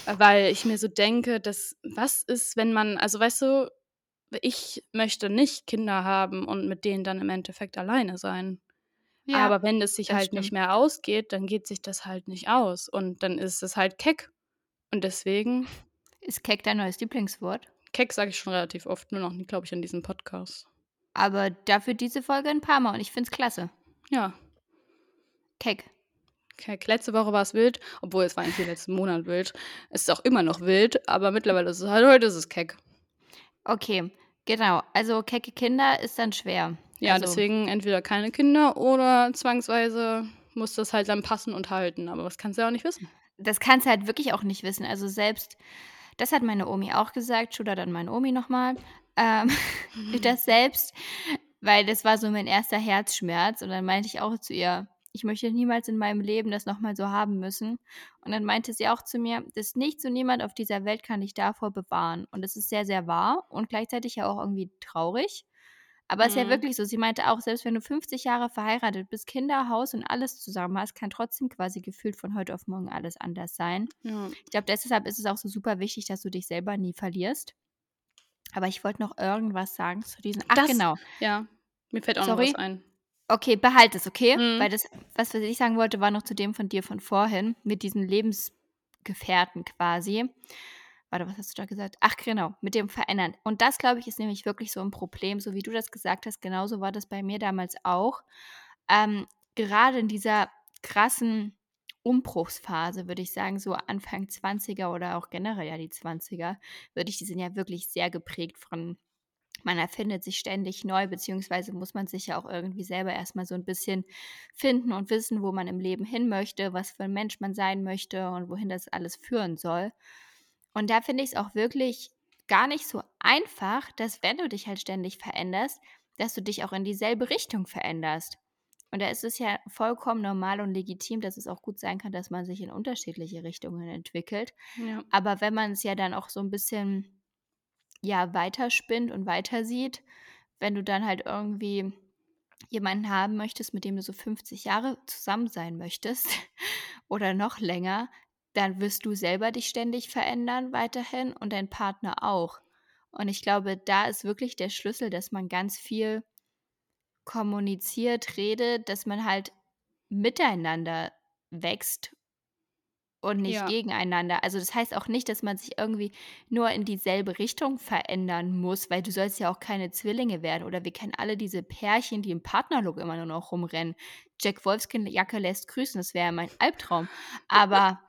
Weil ich mir so denke, dass, was ist, wenn man, also weißt du, ich möchte nicht Kinder haben und mit denen dann im Endeffekt alleine sein. ja, Aber wenn es sich halt nicht stimmt. mehr ausgeht, dann geht sich das halt nicht aus. Und dann ist es halt keck. Und deswegen, Ist Keck dein neues Lieblingswort? keck sage ich schon relativ oft, nur noch nie, glaube ich, in diesem Podcast. Aber dafür diese Folge ein paar Mal und ich finde es klasse. Ja, Keck. Letzte Woche war es wild, obwohl es war eigentlich letzten Monat wild. Es ist auch immer noch wild, aber mittlerweile ist es halt, heute ist es keck. Okay, genau. Also kecke Kinder ist dann schwer. Ja, Also, deswegen entweder keine Kinder oder zwangsweise muss das halt dann passen und halten. Aber das kannst du ja auch nicht wissen. das kannst du halt wirklich auch nicht wissen. Also selbst, das hat meine Omi auch gesagt, Schuda dann meine Omi nochmal, ähm, [laughs] das selbst, weil das war so mein erster Herzschmerz. Und dann meinte ich auch zu ihr, ich möchte niemals in meinem Leben das nochmal so haben müssen. Und dann meinte sie auch zu mir, dass nichts und niemand auf dieser Welt kann dich davor bewahren. Und das ist sehr, sehr wahr und gleichzeitig ja auch irgendwie traurig. Aber es ist ja Mhm. wirklich so, sie meinte auch, selbst wenn du 50 Jahre verheiratet bist, Kinder, Haus und alles zusammen hast, kann trotzdem quasi gefühlt von heute auf morgen alles anders sein. Ja. Ich glaube, deshalb ist es auch so super wichtig, dass du dich selber nie verlierst. Aber ich wollte noch irgendwas sagen zu diesen. Ach, Das, genau. ja, mir fällt auch noch Sorry. was ein. Okay, behalte es, okay? Mhm. Weil das, was was ich sagen wollte, war noch zu dem von dir von vorhin, mit diesen Lebensgefährten quasi. Warte, was hast du da gesagt? Ach, genau, mit dem Verändern. Und das, glaube ich, ist nämlich wirklich so ein Problem, so wie du das gesagt hast. Genauso war das bei mir damals auch. Ähm, gerade in dieser krassen Umbruchsphase, würde ich sagen, so Anfang 20er oder auch generell ja die 20er, würde ich, die sind ja wirklich sehr geprägt von man erfindet sich ständig neu, beziehungsweise muss man sich ja auch irgendwie selber erstmal so ein bisschen finden und wissen, wo man im Leben hin möchte, was für ein Mensch man sein möchte und wohin das alles führen soll. Und da finde ich es auch wirklich gar nicht so einfach, dass wenn du dich halt ständig veränderst, dass du dich auch in dieselbe Richtung veränderst. Und da ist es ja vollkommen normal und legitim, dass es auch gut sein kann, dass man sich in unterschiedliche Richtungen entwickelt. Ja. Aber wenn man es ja dann auch so ein bisschen ja, weiterspinnt und weitersieht, wenn du dann halt irgendwie jemanden haben möchtest, mit dem du so 50 Jahre zusammen sein möchtest [laughs] oder noch länger, dann wirst du selber dich ständig verändern weiterhin und dein Partner auch. Und ich glaube, da ist wirklich der Schlüssel, dass man ganz viel kommuniziert, redet, dass man halt miteinander wächst und nicht Ja. gegeneinander. Also das heißt auch nicht, dass man sich irgendwie nur in dieselbe Richtung verändern muss, weil du sollst ja auch keine Zwillinge werden. Oder wir kennen alle diese Pärchen, die im Partnerlook immer nur noch rumrennen. Jack Wolfskin Jacke lässt grüßen, das wäre ja mein Albtraum. Aber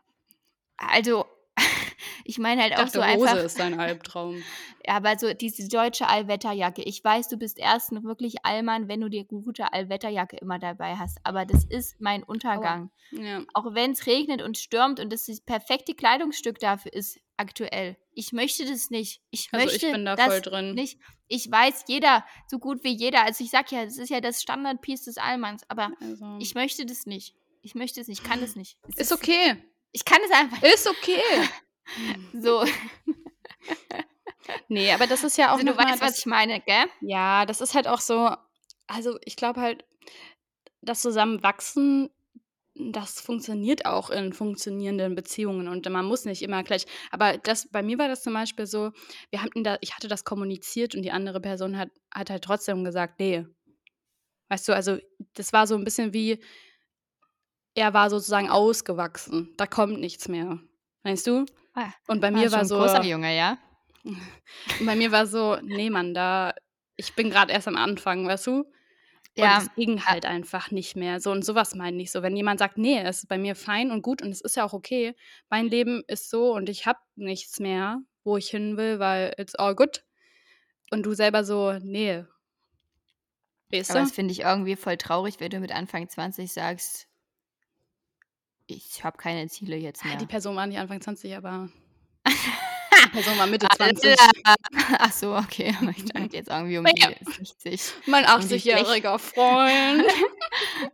also, [laughs] ich meine halt Ich auch dachte, so Hose einfach. ist dein Albtraum. [laughs] Ja, aber so diese deutsche Allwetterjacke. Ich weiß, du bist erst noch wirklich Allmann, wenn du die gute Allwetterjacke immer dabei hast. Aber das ist mein Untergang. Ja. Auch wenn es regnet und stürmt und das das perfekte Kleidungsstück dafür ist aktuell. Ich möchte das nicht. Ich Also ich möchte bin da das voll drin. nicht. Ich weiß, jeder, so gut wie jeder. Also ich sag ja, das ist ja das Standardpiece des Allmanns. Aber Also. ich möchte das nicht. Ich möchte es nicht. Ich kann das nicht. Es Ist okay. Ich kann es einfach Ist okay. [laughs] So. [laughs] Ne, aber das ist ja auch Also, du mal weißt, was ich meine, gell? ja, das ist halt auch so also, ich glaube halt, das Zusammenwachsen, das funktioniert auch in funktionierenden Beziehungen und man muss nicht immer gleich aber das bei mir war das zum Beispiel so, wir hatten da ich hatte das kommuniziert und die andere Person hat hat halt trotzdem gesagt: „Ne.“ Weißt du, also, das war so 'n bisschen wie er war sozusagen ausgewachsen. Da kommt nichts mehr, weißt du? Ah, Und bei war mir war so großer Junge, ja? und bei mir war so: „Ne, Mann, da ich bin grad erst am Anfang“, weißt du? Und Ja, es ging a halt einfach nicht mehr so und so was meine ich so. Wenn jemand sagt: „Ne, es ist bei mir fein und gut und es ist ja auch okay. Mein Leben ist so und ich habe nichts mehr, wo ich hin will, weil it's all good.“ Und du selber so: „Ne.“ Weißt Aber du? das finde ich irgendwie voll traurig, wenn du mit Anfang 20 sagst „Ich habe keine Ziele jetzt Ah, die mehr.“ Person war nicht Anfang 20, aber die Person war [laughs] Mitte Alles 20. klar. [laughs] Ach so, okay. Ich dachte jetzt irgendwie um Ja. die 60, Mein um die Flech 80-jähriger Freund. [laughs]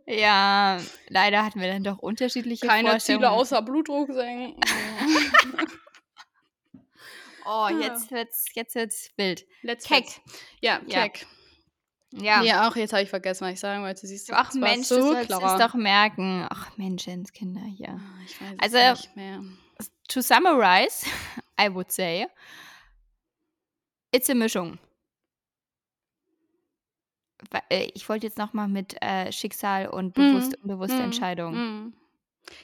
Ja, leider hatten wir dann doch unterschiedliche Keine Ziele außer Blutdruck senken. Oh, Ja. jetzt wird's jetzt wird's wild. Let's Keck. Ja, Ja. keck. Ja. Ne, auch jetzt habe ich vergessen, was ich sagen wollte. Siehst du, Ach das Mensch, so du sollst es doch merken. Ach, Menschenskinder hier. Ah, ich weiß Also es nicht mehr. To summarize, [laughs] I would say it's a Mischung. Äh, ich wollte jetzt noch mal mit, äh, Schicksal und bewusst Mhm. unbewusste Mhm. Entscheidungen. Mhm.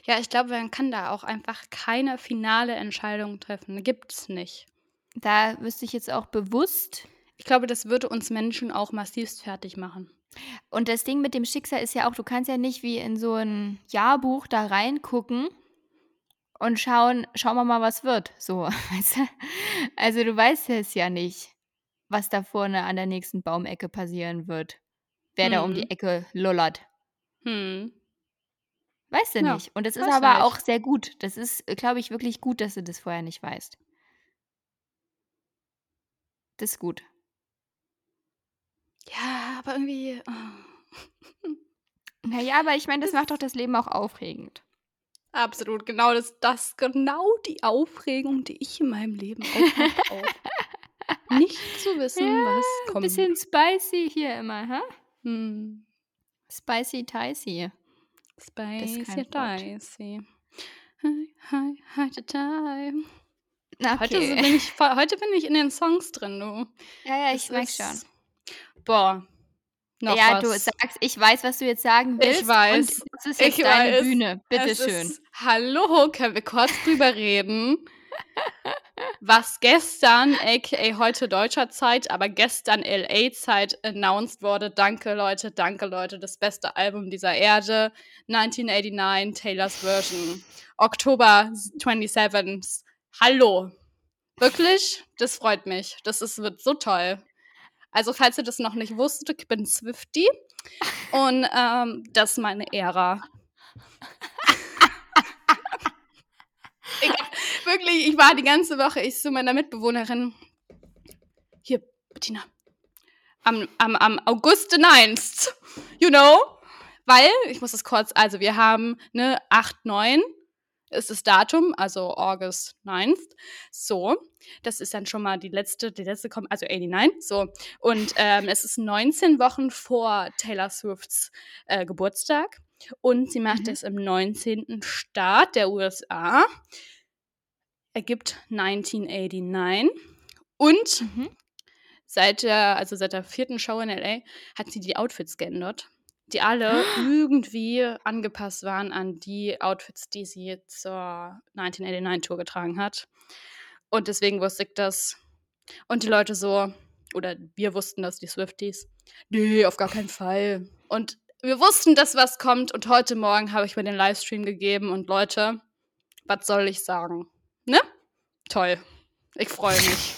Ja, ich glaube, man kann da auch einfach keine finale Entscheidung treffen. Gibt's nicht. Da wüsste ich jetzt auch bewusst Ich glaube, das würde uns Menschen auch massivst fertig machen. Und das Ding mit dem Schicksal ist ja auch, du kannst ja nicht wie in so 'n Jahrbuch da reingucken und schauen schauen wir mal, was wird, so, [laughs] weißt du? Also, du weißt es ja nicht, was da vorne an der nächsten Baumecke passieren wird. Wer da um die Mhm. Ecke lullert. Mhm. Weißt du Ja, nicht. Und das ist aber nicht. auch sehr gut. Das ist, glaube ich, wirklich gut, dass du das vorher nicht weißt. Das ist gut. Ja, aber irgendwie oh. [laughs] Na ja, aber ich meine, das macht doch das Leben auch aufregend. Absolut, genau das das genau die Aufregung, die ich in meinem Leben auch habe. [laughs] Nicht zu wissen, was Ja, kommt. bisschen spicy hier immer, hä? Mhm. Spicy ist Spicy dicey. Hi, hi, hi, to time. Na, Heute okay. bin ich [laughs] heute bin ich in den Songs drin, du. Ja, ja, ich merke schon. Boah, noch Ja, du was. sagst ich weiß, was du jetzt sagen Ich willst und weiß. das ist jetzt Ich deine weiß. Bühne. Bitte Es schön. ist [laughs] hallo, können wir kurz drüber reden, was gestern, aka heute deutscher Zeit, aber gestern LA-Zeit announced wurde. Danke, Leute, danke, Leute. Das beste Album dieser Erde. 1989, Taylors Version. Oktober 27. Hallo. Wirklich? Das freut mich. Das ist, wird so toll. Also, falls ihr das noch nicht wusstet, ich bin Swiftie und, ähm, das ist meine Ära. Ich wirklich ich war die ganze Woche ich zu meiner Mitbewohnerin hier, Bettina, am am am August 9th, you know? Weil ich muss das kurz also, wir haben, ne, 8, 9 ist das Datum, also August 9th. So, das ist dann schon mal die letzte die letzte kommt also 89, so. Und, ähm, es ist 19 Wochen vor Taylor Swifts, äh, Geburtstag und sie macht Mhm. es im 19. Staat der USA. Ergibt 1989 und Mhm. seit der also, seit der 4. Show in LA hat sie die Outfits geändert, die alle irgendwie angepasst waren an die Outfits, die sie zur 1989 Tour getragen hat. Und deswegen wusste ich das. Und die Leute so oder wir wussten das, die Swifties: „Ne, auf gar keinen Fall.“ Und wir wussten, dass was kommt und heute Morgen habe ich mir den Livestream gegeben und Leute, was soll ich sagen, ne? Toll. Ich freue mich.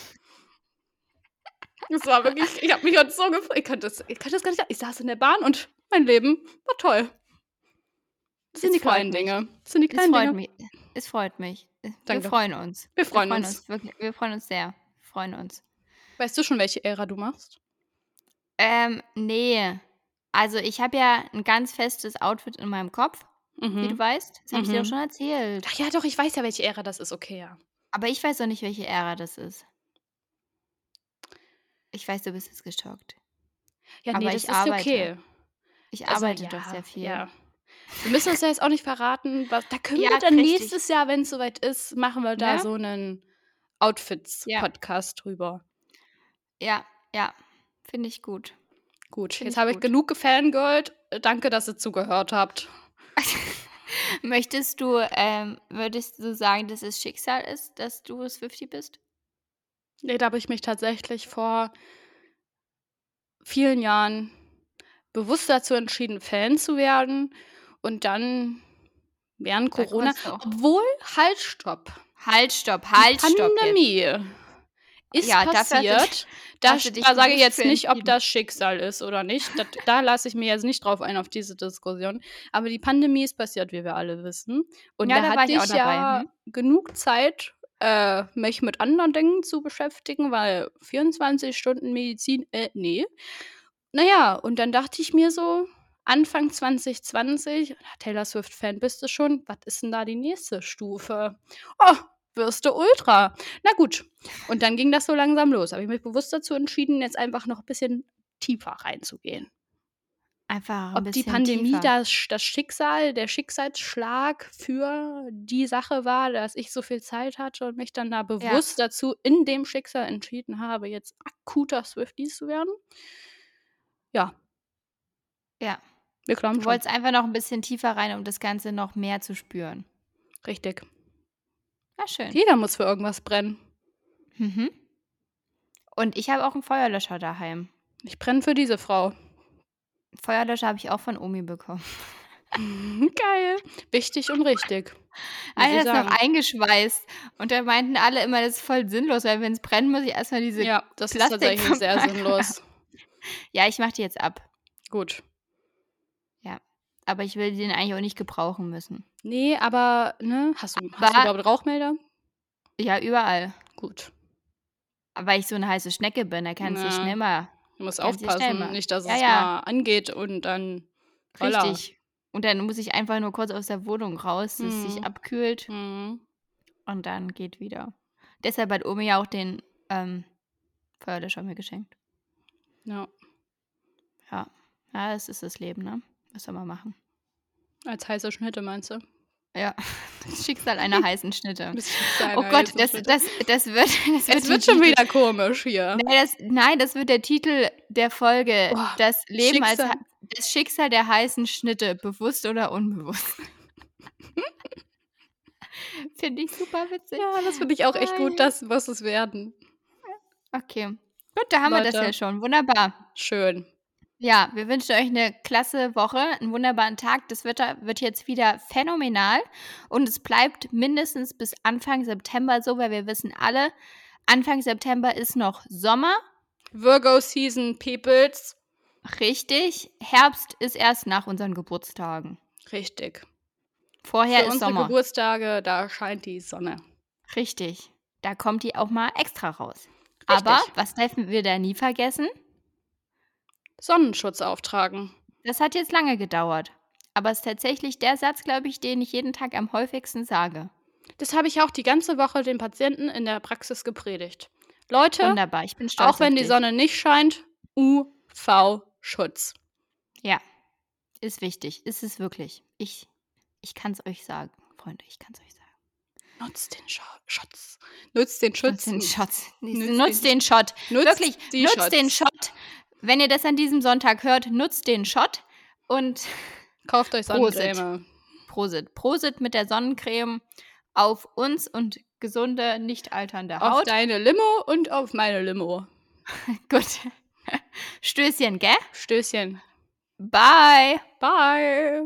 Es war wirklich ich habe mich heute so gefreut. Ich das ich konnte das gar nicht sagen. Ich saß in der Bahn und mein Leben war toll. Das sind Es die kleinen mich. Dinge. Das sind die Es kleinen freut Dinge. mich. Es freut mich. Äh, wir Danke. freuen uns. Wir freuen wir freuen uns. uns. Wirklich, wir freuen uns sehr. Wir freuen uns. Weißt du schon, welche Ära du machst? Ähm, ne. Also, ich habe ja 'n ganz festes Outfit in meinem Kopf, wie du Mhm. weißt. Das habe ich dir doch Mhm. schon erzählt. Ach ja, doch, ich weiß ja, welche Ära das ist. Okay, ja. Aber ich weiß auch nicht, welche Ära das ist. Ich weiß, du bist jetzt geschockt. Ja, Aber ne, das ich ist arbeite. okay. Ich Also, arbeite doch ja, sehr viel. ja. Wir müssen uns ja jetzt auch nicht verraten, was da können Ja, wir dann richtig. nächstes Jahr, wenn's soweit ist, machen wir da Ne? so 'nen Ja. Outfits-Podcast drüber. Ja, ja, finde ich gut. Gut, Finde jetzt habe ich genug gefangirlt. Danke, dass ihr zugehört habt. [laughs] Möchtest du ähm, würdest du sagen, dass es Schicksal ist, dass du Swiftie bist? Ne, da habe ich mich tatsächlich vor vielen Jahren bewusst dazu entschieden, Fan zu werden und dann während Corona obwohl halt, stopp. Halt, stopp, Die halt, stopp jetzt. Pandemie ist Ja, passiert. [laughs] Da da sage ich jetzt nicht, ob das Schicksal ist oder nicht. Dat da lasse ich mir jetzt nicht drauf ein, auf diese Diskussion. Aber die Pandemie ist passiert, wie wir alle wissen. Und Ja, da da hatte ich ich ja mhm. genug Zeit, äh, mich mit anderen Dingen zu beschäftigen, weil 24 Stunden Medizin, äh, ne. Na ja, und dann dachte ich mir so, Anfang 2020: „Ah, Taylor Swift-Fan bist du schon. Was ist 'n da die nächste Stufe?“ „Oh, wirst du Ultra.“ Na gut. Und dann ging das so langsam los. Habe ich mich bewusst dazu entschieden, jetzt einfach noch 'n bisschen tiefer reinzugehen. Einfach Ob die Pandemie tiefer. das das Schicksal der Schicksalsschlag für die Sache war, dass ich so viel Zeit hatte und mich dann da Ja. bewusst dazu in dem Schicksal entschieden habe, jetzt akuter Swiftie zu werden. Ja. Ja. Wir glauben Du wolltest einfach noch 'n bisschen tiefer rein, um das Ganze noch mehr zu spüren. Richtig. Ja, schön. Jeder muss für irgendwas brennen. Mhm. Und ich habe auch 'n Feuerlöscher daheim. Ich brenne für diese Frau. Feuerlöscher habe ich auch von Omi bekommen. [laughs] Geil. Wichtig und richtig, [laughs] Einer ist noch eingeschweißt und da meinten alle immer, das ist voll sinnlos, weil wenn's brennt, muss ich erst mal diese Ja, das ist tatsächlich sehr [laughs] sinnlos. [laughs] Ja, ich mache die jetzt ab. Gut. Ja. Aber ich will den eigentlich auch nicht gebrauchen müssen. Ne, aber ne, hast du hast du Aber überhaupt Rauchmelder? Ja, überall. Gut. Weil ich so 'ne heiße Schnecke bin, da kannst du schnell mal Du musst aufpassen, nicht, dass ja, es ja. mal angeht und dann holla. Richtig. Und dann muss ich einfach nur kurz aus der Wohnung raus, dass es sich Mhm. abkühlt Mhm. und dann geht wieder. Deshalb hat Omi ja auch den, ähm, Feuerlöscher mir geschenkt. Ja. Ja. Ja, das ist das Leben, ne? Was soll man machen? Als heiße Schnitte meinst du? Ja, [laughs] das Schicksal einer [laughs] heißen Schnitte. Das Schicksal Oh Gott, das Schnitte. das das wird [laughs] das wird Es die wird schon Titel wieder komisch hier. Ne, das nein, das wird der Titel der Folge. Oh, Das Leben als Schicksal ha das Schicksal der heißen Schnitte, bewusst oder unbewusst. Finde ich super witzig. Ja, das finde ich auch echt gut. Das muss es werden. Okay. Gut, da haben wir das ja Leute. schon. Wunderbar. Schön. Ja, wir wünschen euch 'ne klasse Woche, 'n wunderbaren Tag. Das Wetter wird jetzt wieder phänomenal und es bleibt mindestens bis Anfang September so, weil wir wissen alle, Anfang September ist noch Sommer. Virgo Season Peoples. Richtig. Herbst ist erst nach unseren Geburtstagen. Richtig. Vorher Für ist unsere Sommer. Geburtstage, da scheint die Sonne. Richtig. Da kommt die auch mal extra raus. Aber was dürfen wir da nie vergessen? Sonnenschutz auftragen. Das hat jetzt lange gedauert. Aber es ist tatsächlich der Satz, glaube ich, den ich jeden Tag am häufigsten sage. Das habe ich auch die ganze Woche den Patienten in der Praxis gepredigt. Leute, Wunderbar, ich bin stolz auch wenn die. Sonne nicht scheint, UV-Schutz. Ja, ist wichtig. Ist es wirklich. Ich ich kann's euch sagen, Freunde, ich kann's euch sagen. Nutzt den Scho Schutz. Nutzt den Nutzt Schutz. den Shot. Nutzt Nutzt den den Shot. Nutzt Wirklich, nutzt Shots. den Shot. Wenn ihr das an diesem Sonntag hört, nutzt den Shot und [laughs] Kauft euch Prosit. Sonnencreme. Prosit. Prosit mit der Sonnencreme auf uns und gesunde, nicht alternde Auf Haut. deine Limo und auf meine Limo. [laughs] Gut. Stößchen, gell? Stößchen. Bye. Bye.